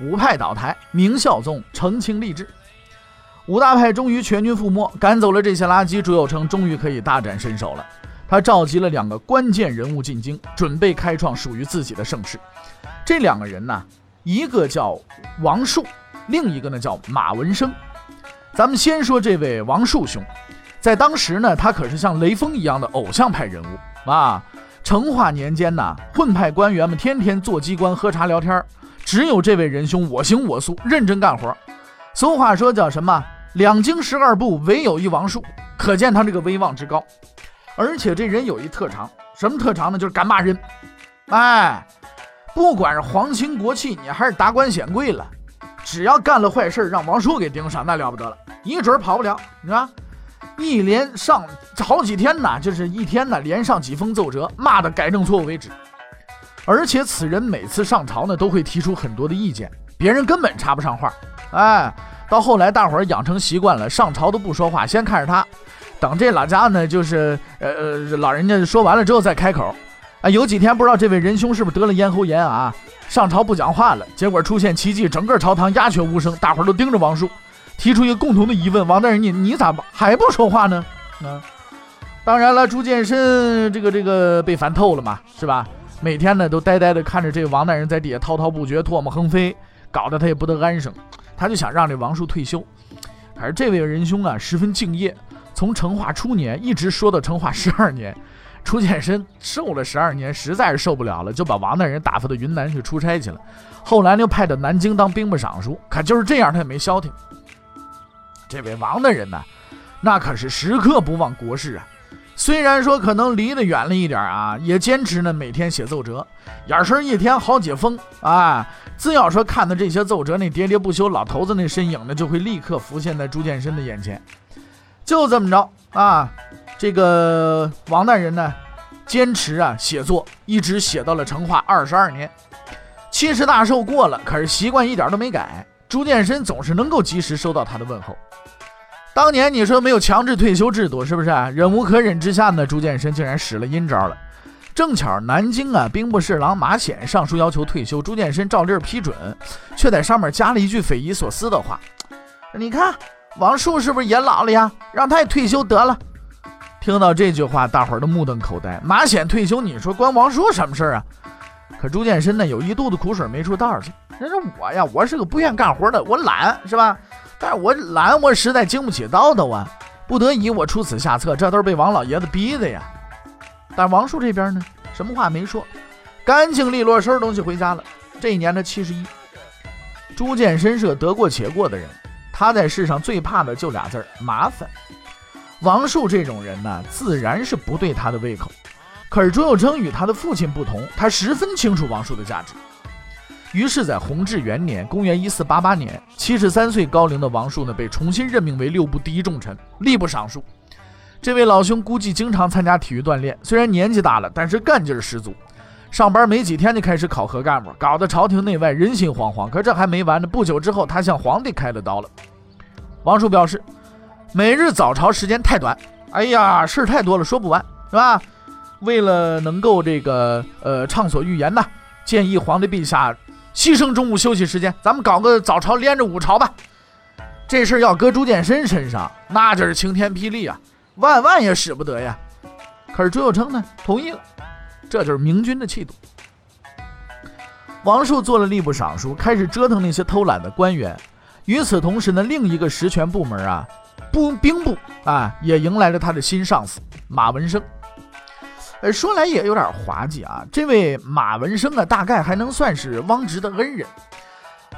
五派倒台，明孝宗澄清吏治。五大派终于全军覆没，赶走了这些垃圾，朱佑樘终于可以大展身手了。他召集了两个关键人物进京，准备开创属于自己的盛世。这两个人呢，一个叫王树，另一个呢叫马文生。咱们先说这位王树兄，在当时呢，他可是像雷锋一样的偶像派人物啊。成化年间呢，混派官员们天天坐机关喝茶聊天儿，只有这位仁兄我行我素，认真干活。俗话说叫什么？两京十二部，唯有一王树，可见他这个威望之高。而且这人有一特长，什么特长呢？就是敢骂人。哎，不管是皇亲国戚，你还是达官显贵了，只要干了坏事让王叔给盯上，那了不得了，一准跑不了，是吧？一连上好几天呢，就是一天呢，连上几封奏折，骂的改正错误为止。而且此人每次上朝呢，都会提出很多的意见，别人根本插不上话。哎，到后来大伙儿养成习惯了，上朝都不说话，先看着他。等这老家呢，就是呃，老人家说完了之后再开口。啊，有几天不知道这位仁兄是不是得了咽喉炎啊？上朝不讲话了，结果出现奇迹，整个朝堂鸦雀无声，大伙儿都盯着王叔，提出一个共同的疑问：王大人，你你咋还不说话呢？啊，当然了，朱见深这个这个被烦透了嘛，是吧？每天呢都呆呆的看着这王大人在底下滔滔不绝、唾沫横飞，搞得他也不得安生。他就想让这王叔退休，可是这位仁兄啊，十分敬业。从成化初年一直说到成化十二年，朱见深受了十二年，实在是受不了了，就把王大人打发到云南去出差去了。后来又派到南京当兵部尚书，可就是这样，他也没消停。这位王大人呢，那可是时刻不忘国事啊。虽然说可能离得远了一点啊，也坚持呢每天写奏折，眼神一天好几封啊。只要说看到这些奏折，那喋喋不休老头子那身影呢，就会立刻浮现在朱见深的眼前。就这么着啊，这个王大人呢，坚持啊写作，一直写到了成化二十二年，七十大寿过了，可是习惯一点都没改。朱见深总是能够及时收到他的问候。当年你说没有强制退休制度，是不是？忍无可忍之下呢，朱见深竟然使了阴招了。正巧南京啊，兵部侍郎马显上书要求退休，朱见深照例批准，却在上面加了一句匪夷所思的话：“你看。”王树是不是也老了呀？让他也退休得了。听到这句话，大伙儿都目瞪口呆。马显退休，你说关王树什么事儿啊？可朱见深呢，有一肚子苦水没处倒去。人说我呀，我是个不愿干活的，我懒是吧？但我懒，我实在经不起叨叨啊。不得已，我出此下策，这都是被王老爷子逼的呀。但王树这边呢，什么话没说，干净利落收拾东西回家了。这一年的七十一。朱建深是个得过且过的人。他在世上最怕的就俩字儿麻烦。王树这种人呢，自然是不对他的胃口。可是朱佑樘与他的父亲不同，他十分清楚王树的价值。于是，在弘治元年（公元1488年），七十三岁高龄的王树呢，被重新任命为六部第一重臣、吏部尚书。这位老兄估计经常参加体育锻炼，虽然年纪大了，但是干劲儿十足。上班没几天就开始考核干部，搞得朝廷内外人心惶惶。可这还没完呢，不久之后，他向皇帝开了刀了。王树表示，每日早朝时间太短，哎呀，事太多了，说不完，是吧？为了能够这个呃畅所欲言呢，建议皇帝陛下牺牲中午休息时间，咱们搞个早朝连着午朝吧。这事要搁朱见深身上，那就是晴天霹雳啊，万万也使不得呀。可是朱佑樘呢，同意了。这就是明君的气度。王树做了吏部尚书，开始折腾那些偷懒的官员。与此同时呢，另一个实权部门啊，部兵部啊，也迎来了他的新上司马文生。呃，说来也有点滑稽啊，这位马文生啊，大概还能算是汪直的恩人。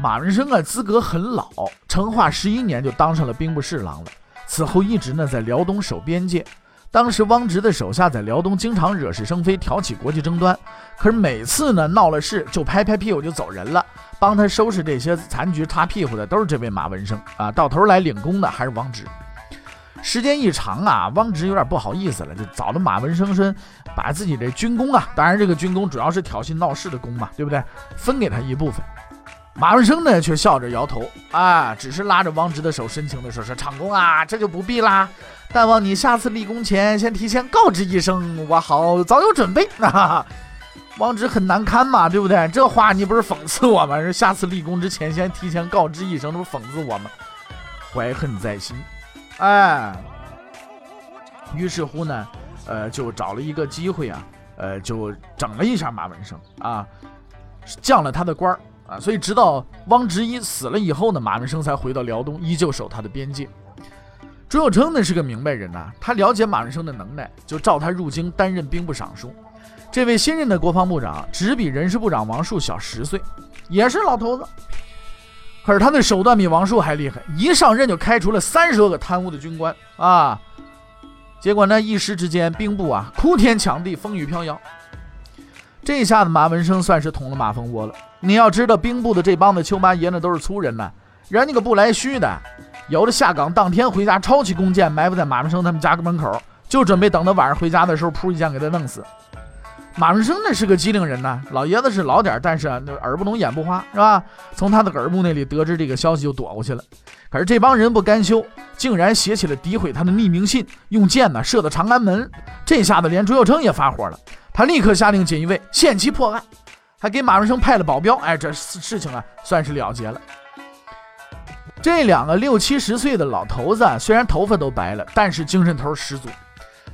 马文生啊，资格很老，成化十一年就当上了兵部侍郎了。此后一直呢在辽东守边界。当时汪直的手下在辽东经常惹是生非，挑起国际争端。可是每次呢闹了事，就拍拍屁股就走人了。帮他收拾这些残局、擦屁股的都是这位马文生啊。到头来领功的还是汪直。时间一长啊，汪直有点不好意思了，就找的马文生说，把自己的军功啊，当然这个军功主要是挑衅闹事的功嘛，对不对？分给他一部分。马文生呢却笑着摇头啊，只是拉着汪直的手，深情地说：“说长工啊，这就不必啦。但望你下次立功前，先提前告知一声，我好早有准备。”哈，汪直很难堪嘛，对不对？这话你不是讽刺我吗？是下次立功之前，先提前告知一声，这不讽刺我吗？怀恨在心。哎，于是乎呢，呃，就找了一个机会啊，呃，就整了一下马文生啊，降了他的官儿啊。所以直到汪直一死了以后呢，马文生才回到辽东，依旧守他的边界。朱有称呢是个明白人呐，他了解马文生的能耐，就召他入京担任兵部尚书。这位新任的国防部长只比人事部长王树小十岁，也是老头子。可是他的手段比王树还厉害，一上任就开除了三十多个贪污的军官啊！结果呢，一时之间兵部啊哭天抢地，风雨飘摇。这下子马文生算是捅了马蜂窝了。你要知道，兵部的这帮子秋八爷呢都是粗人呢，人家可不来虚的，有的下岗当天回家抄起弓箭埋伏在马文生他们家门口，就准备等他晚上回家的时候，噗一枪给他弄死。马润生那是个机灵人呐，老爷子是老点但是，耳不聋眼不花，是吧？从他的耳目那里得知这个消息就躲过去了。可是这帮人不甘休，竟然写起了诋毁他的匿名信，用箭呢射到长安门。这下子连朱佑樘也发火了，他立刻下令锦衣卫限期破案，还给马润生派了保镖。哎，这事情啊算是了结了。这两个六七十岁的老头子虽然头发都白了，但是精神头十足，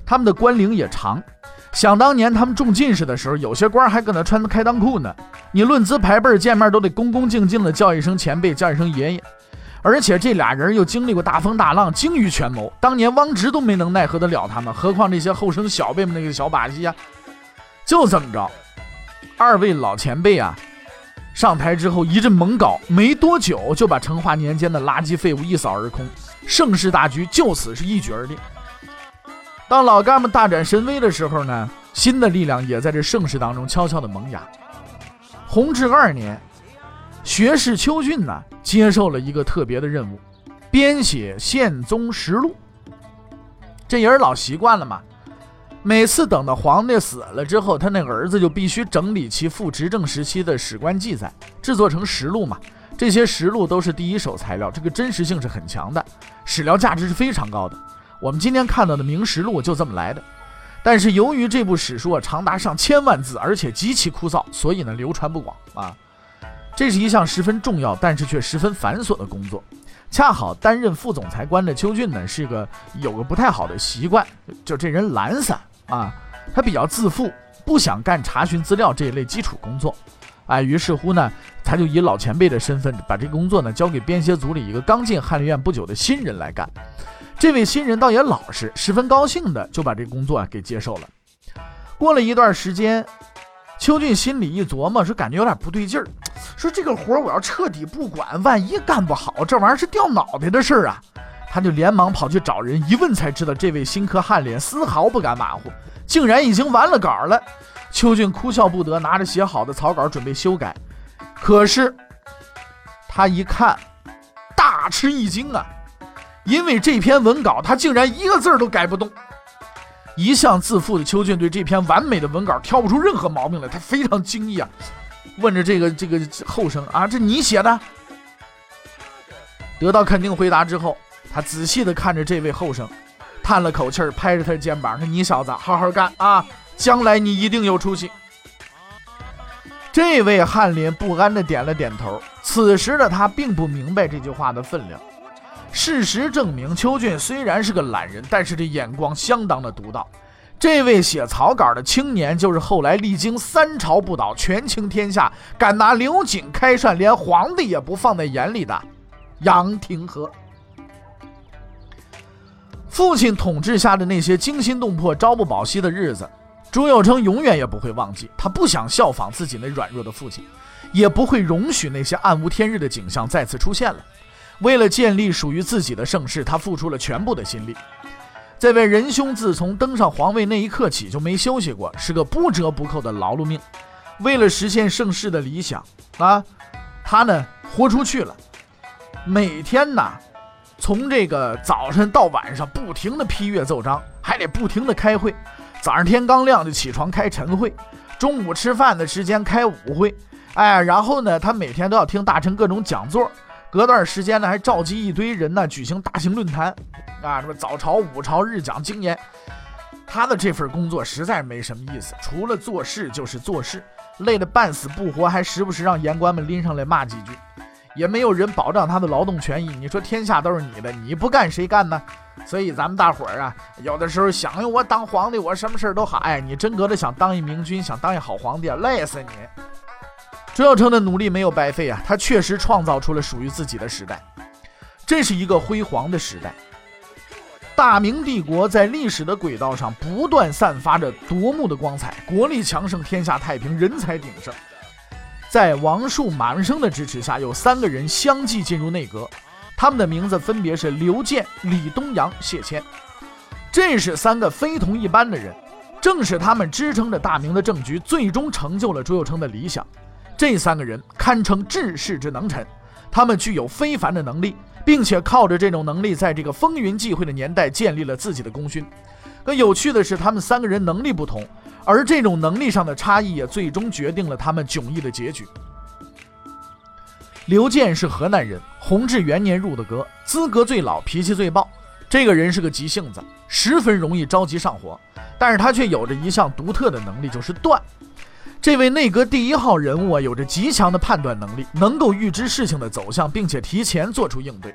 他们的官龄也长。想当年他们中进士的时候，有些官还搁那穿开裆裤呢。你论资排辈，见面都得恭恭敬敬的叫一声前辈，叫一声爷爷。而且这俩人又经历过大风大浪，精于权谋。当年汪直都没能奈何得了他们，何况这些后生小辈们那个小把戏呀？就这么着，二位老前辈啊，上台之后一阵猛搞，没多久就把成化年间的垃圾废物一扫而空，盛世大局就此是一举而定。当老干部大展神威的时候呢，新的力量也在这盛世当中悄悄的萌芽。弘治二年，学士邱俊呢接受了一个特别的任务，编写《宪宗实录》。这人老习惯了嘛，每次等到皇帝死了之后，他那儿子就必须整理其父执政时期的史官记载，制作成实录嘛。这些实录都是第一手材料，这个真实性是很强的，史料价值是非常高的。我们今天看到的《明实录》就这么来的，但是由于这部史书啊长达上千万字，而且极其枯燥，所以呢流传不广啊。这是一项十分重要，但是却十分繁琐的工作。恰好担任副总裁官的邱俊呢，是个有个不太好的习惯，就这人懒散啊，他比较自负，不想干查询资料这一类基础工作。哎，于是乎呢，他就以老前辈的身份，把这工作呢交给编写组里一个刚进翰林院不久的新人来干。这位新人倒也老实，十分高兴的就把这工作啊给接受了。过了一段时间，邱俊心里一琢磨，说感觉有点不对劲儿，说这个活我要彻底不管，万一干不好，这玩意儿是掉脑袋的事儿啊！他就连忙跑去找人一问，才知道这位新科翰脸丝毫不敢马虎，竟然已经完了稿了。邱俊哭笑不得，拿着写好的草稿准备修改，可是他一看，大吃一惊啊！因为这篇文稿，他竟然一个字儿都改不动。一向自负的邱俊对这篇完美的文稿挑不出任何毛病来，他非常惊异啊，问着这个这个后生啊，这你写的？得到肯定回答之后，他仔细的看着这位后生，叹了口气儿，拍着他的肩膀说：“你小子好好干啊，将来你一定有出息。”这位翰林不安的点了点头。此时的他并不明白这句话的分量。事实证明，邱俊虽然是个懒人，但是这眼光相当的独到。这位写草稿的青年，就是后来历经三朝不倒、权倾天下、敢拿刘瑾开涮，连皇帝也不放在眼里的杨廷和。父亲统治下的那些惊心动魄、朝不保夕的日子，朱佑樘永远也不会忘记。他不想效仿自己那软弱的父亲，也不会容许那些暗无天日的景象再次出现了。为了建立属于自己的盛世，他付出了全部的心力。这位仁兄自从登上皇位那一刻起就没休息过，是个不折不扣的劳碌命。为了实现盛世的理想啊，他呢豁出去了，每天呢从这个早晨到晚上不停的批阅奏章，还得不停的开会。早上天刚亮就起床开晨会，中午吃饭的时间开午会，哎，然后呢他每天都要听大臣各种讲座。隔段时间呢，还召集一堆人呢，举行大型论坛，啊，什么早朝、午朝、日讲经言。他的这份工作实在没什么意思，除了做事就是做事，累得半死不活，还时不时让言官们拎上来骂几句，也没有人保障他的劳动权益。你说天下都是你的，你不干谁干呢？所以咱们大伙儿啊，有的时候想用我当皇帝，我什么事儿都好。哎，你真格的想当一明君，想当一好皇帝，累死你！朱佑樘的努力没有白费啊，他确实创造出了属于自己的时代，这是一个辉煌的时代。大明帝国在历史的轨道上不断散发着夺目的光彩，国力强盛，天下太平，人才鼎盛。在王树、马文生的支持下，有三个人相继进入内阁，他们的名字分别是刘健、李东阳、谢谦。这是三个非同一般的人，正是他们支撑着大明的政局，最终成就了朱佑樘的理想。这三个人堪称治世之能臣，他们具有非凡的能力，并且靠着这种能力，在这个风云际会的年代建立了自己的功勋。可有趣的是，他们三个人能力不同，而这种能力上的差异也最终决定了他们迥异的结局。刘健是河南人，弘治元年入的阁，资格最老，脾气最暴。这个人是个急性子，十分容易着急上火，但是他却有着一项独特的能力，就是断。这位内阁第一号人物啊，有着极强的判断能力，能够预知事情的走向，并且提前做出应对。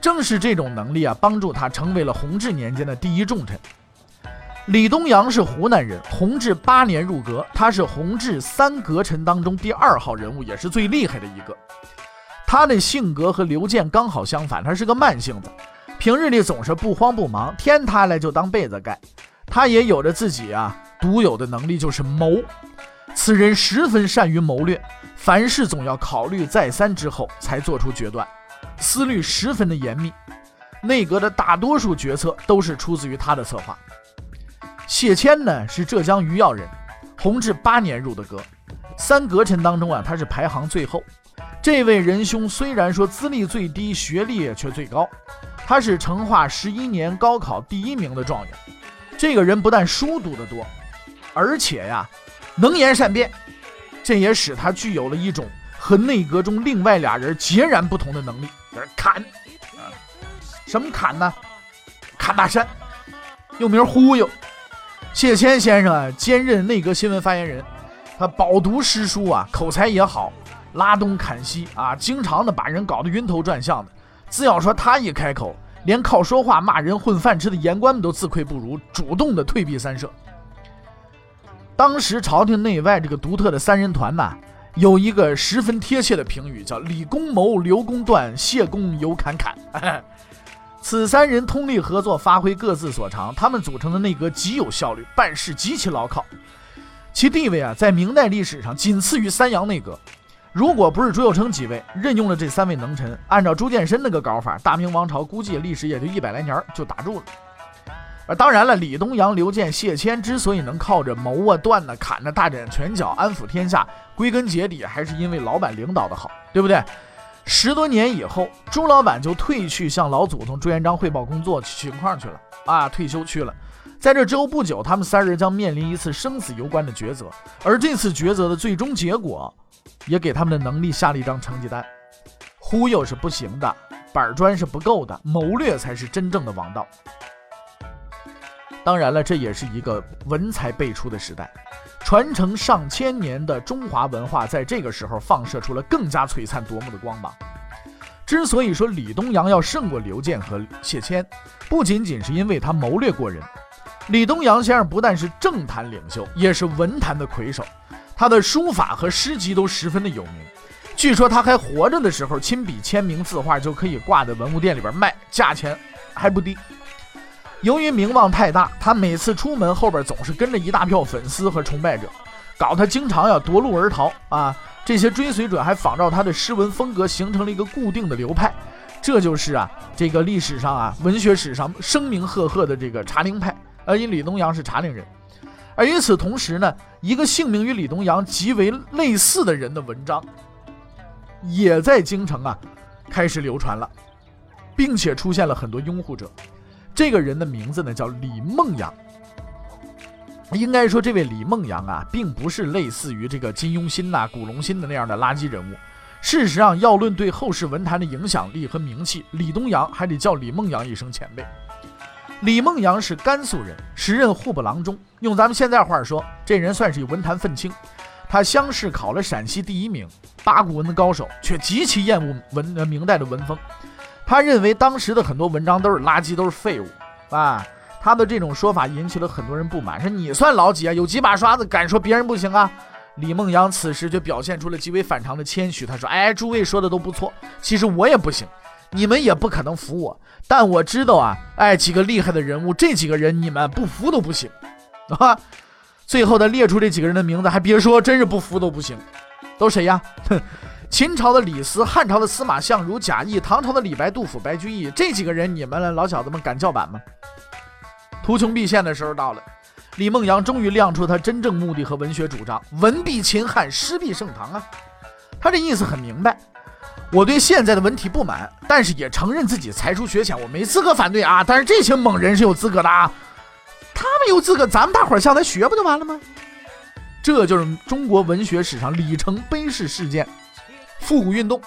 正是这种能力啊，帮助他成为了弘治年间的第一重臣。李东阳是湖南人，弘治八年入阁，他是弘治三阁臣当中第二号人物，也是最厉害的一个。他的性格和刘健刚好相反，他是个慢性子，平日里总是不慌不忙，天塌来就当被子盖。他也有着自己啊独有的能力，就是谋。此人十分善于谋略，凡事总要考虑再三之后才做出决断，思虑十分的严密。内阁的大多数决策都是出自于他的策划。谢谦呢是浙江余姚人，弘治八年入的阁，三阁臣当中啊他是排行最后。这位仁兄虽然说资历最低，学历却最高，他是成化十一年高考第一名的状元。这个人不但书读得多，而且呀。能言善辩，这也使他具有了一种和内阁中另外俩人截然不同的能力。砍，什么砍呢？砍大山，又名忽悠。谢谦先生啊，兼任内阁新闻发言人，他饱读诗书啊，口才也好，拉东砍西啊，经常的把人搞得晕头转向的。只要说他一开口，连靠说话骂人混饭吃的言官们都自愧不如，主动的退避三舍。当时朝廷内外这个独特的三人团呐，有一个十分贴切的评语，叫李公谋、刘公断、谢公尤侃侃。此三人通力合作，发挥各自所长，他们组成的内阁极有效率，办事极其牢靠，其地位啊，在明代历史上仅次于三阳内阁。如果不是朱佑樘几位任用了这三位能臣，按照朱见深那个搞法，大明王朝估计历史也就一百来年就打住了。而当然了，李东阳、刘健、谢谦之所以能靠着谋啊、断呢、砍呢大展拳脚、安抚天下，归根结底还是因为老板领导的好，对不对？十多年以后，朱老板就退去向老祖宗朱元璋汇报工作情况去了啊，退休去了。在这之后不久，他们三人将面临一次生死攸关的抉择，而这次抉择的最终结果，也给他们的能力下了一张成绩单：忽悠是不行的，板砖是不够的，谋略才是真正的王道。当然了，这也是一个文才辈出的时代，传承上千年的中华文化在这个时候放射出了更加璀璨夺目的光芒。之所以说李东阳要胜过刘健和谢谦，不仅仅是因为他谋略过人，李东阳先生不但是政坛领袖，也是文坛的魁首，他的书法和诗集都十分的有名。据说他还活着的时候，亲笔签名字画就可以挂在文物店里边卖，价钱还不低。由于名望太大，他每次出门后边总是跟着一大票粉丝和崇拜者，搞他经常要夺路而逃啊！这些追随者还仿照他的诗文风格，形成了一个固定的流派，这就是啊，这个历史上啊，文学史上声名赫赫的这个茶陵派，而因李东阳是茶陵人。而与此同时呢，一个姓名与李东阳极为类似的人的文章，也在京城啊开始流传了，并且出现了很多拥护者。这个人的名字呢叫李梦阳。应该说，这位李梦阳啊，并不是类似于这个金庸心呐、古龙心的那样的垃圾人物。事实上，要论对后世文坛的影响力和名气，李东阳还得叫李梦阳一声前辈。李梦阳是甘肃人，时任户部郎中。用咱们现在话说，这人算是文坛愤青。他乡试考了陕西第一名，八股文的高手，却极其厌恶文明代的文风。他认为当时的很多文章都是垃圾，都是废物。啊，他的这种说法引起了很多人不满，说你算老几啊？有几把刷子，敢说别人不行啊？李梦阳此时就表现出了极为反常的谦虚。他说：“哎，诸位说的都不错，其实我也不行。”你们也不可能服我，但我知道啊，哎，几个厉害的人物，这几个人你们不服都不行，啊！最后他列出这几个人的名字，还别说，真是不服都不行。都谁呀？哼，秦朝的李斯，汉朝的司马相如、贾谊，唐朝的李白、杜甫、白居易，这几个人你们老小子们敢叫板吗？图穷匕现的时候到了，李梦阳终于亮出他真正目的和文学主张：文必秦汉，诗必盛唐啊！他这意思很明白。我对现在的文体不满，但是也承认自己才疏学浅，我没资格反对啊。但是这些猛人是有资格的啊，他们有资格，咱们大伙儿向他学不就完了吗？这就是中国文学史上里程碑式事件——复古运动。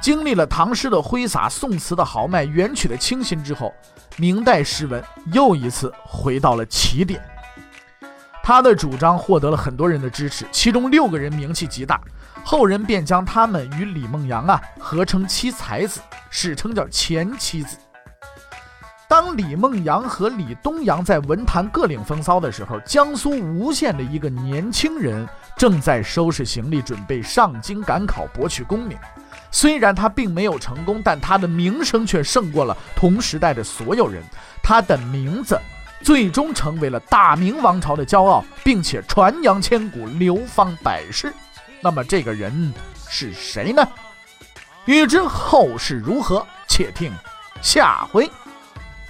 经历了唐诗的挥洒、宋词的豪迈、元曲的清新之后，明代诗文又一次回到了起点。他的主张获得了很多人的支持，其中六个人名气极大。后人便将他们与李梦阳啊合称七才子，史称叫前七子。当李梦阳和李东阳在文坛各领风骚的时候，江苏吴县的一个年轻人正在收拾行李，准备上京赶考，博取功名。虽然他并没有成功，但他的名声却胜过了同时代的所有人。他的名字最终成为了大明王朝的骄傲，并且传扬千古，流芳百世。那么这个人是谁呢？欲知后事如何，且听下回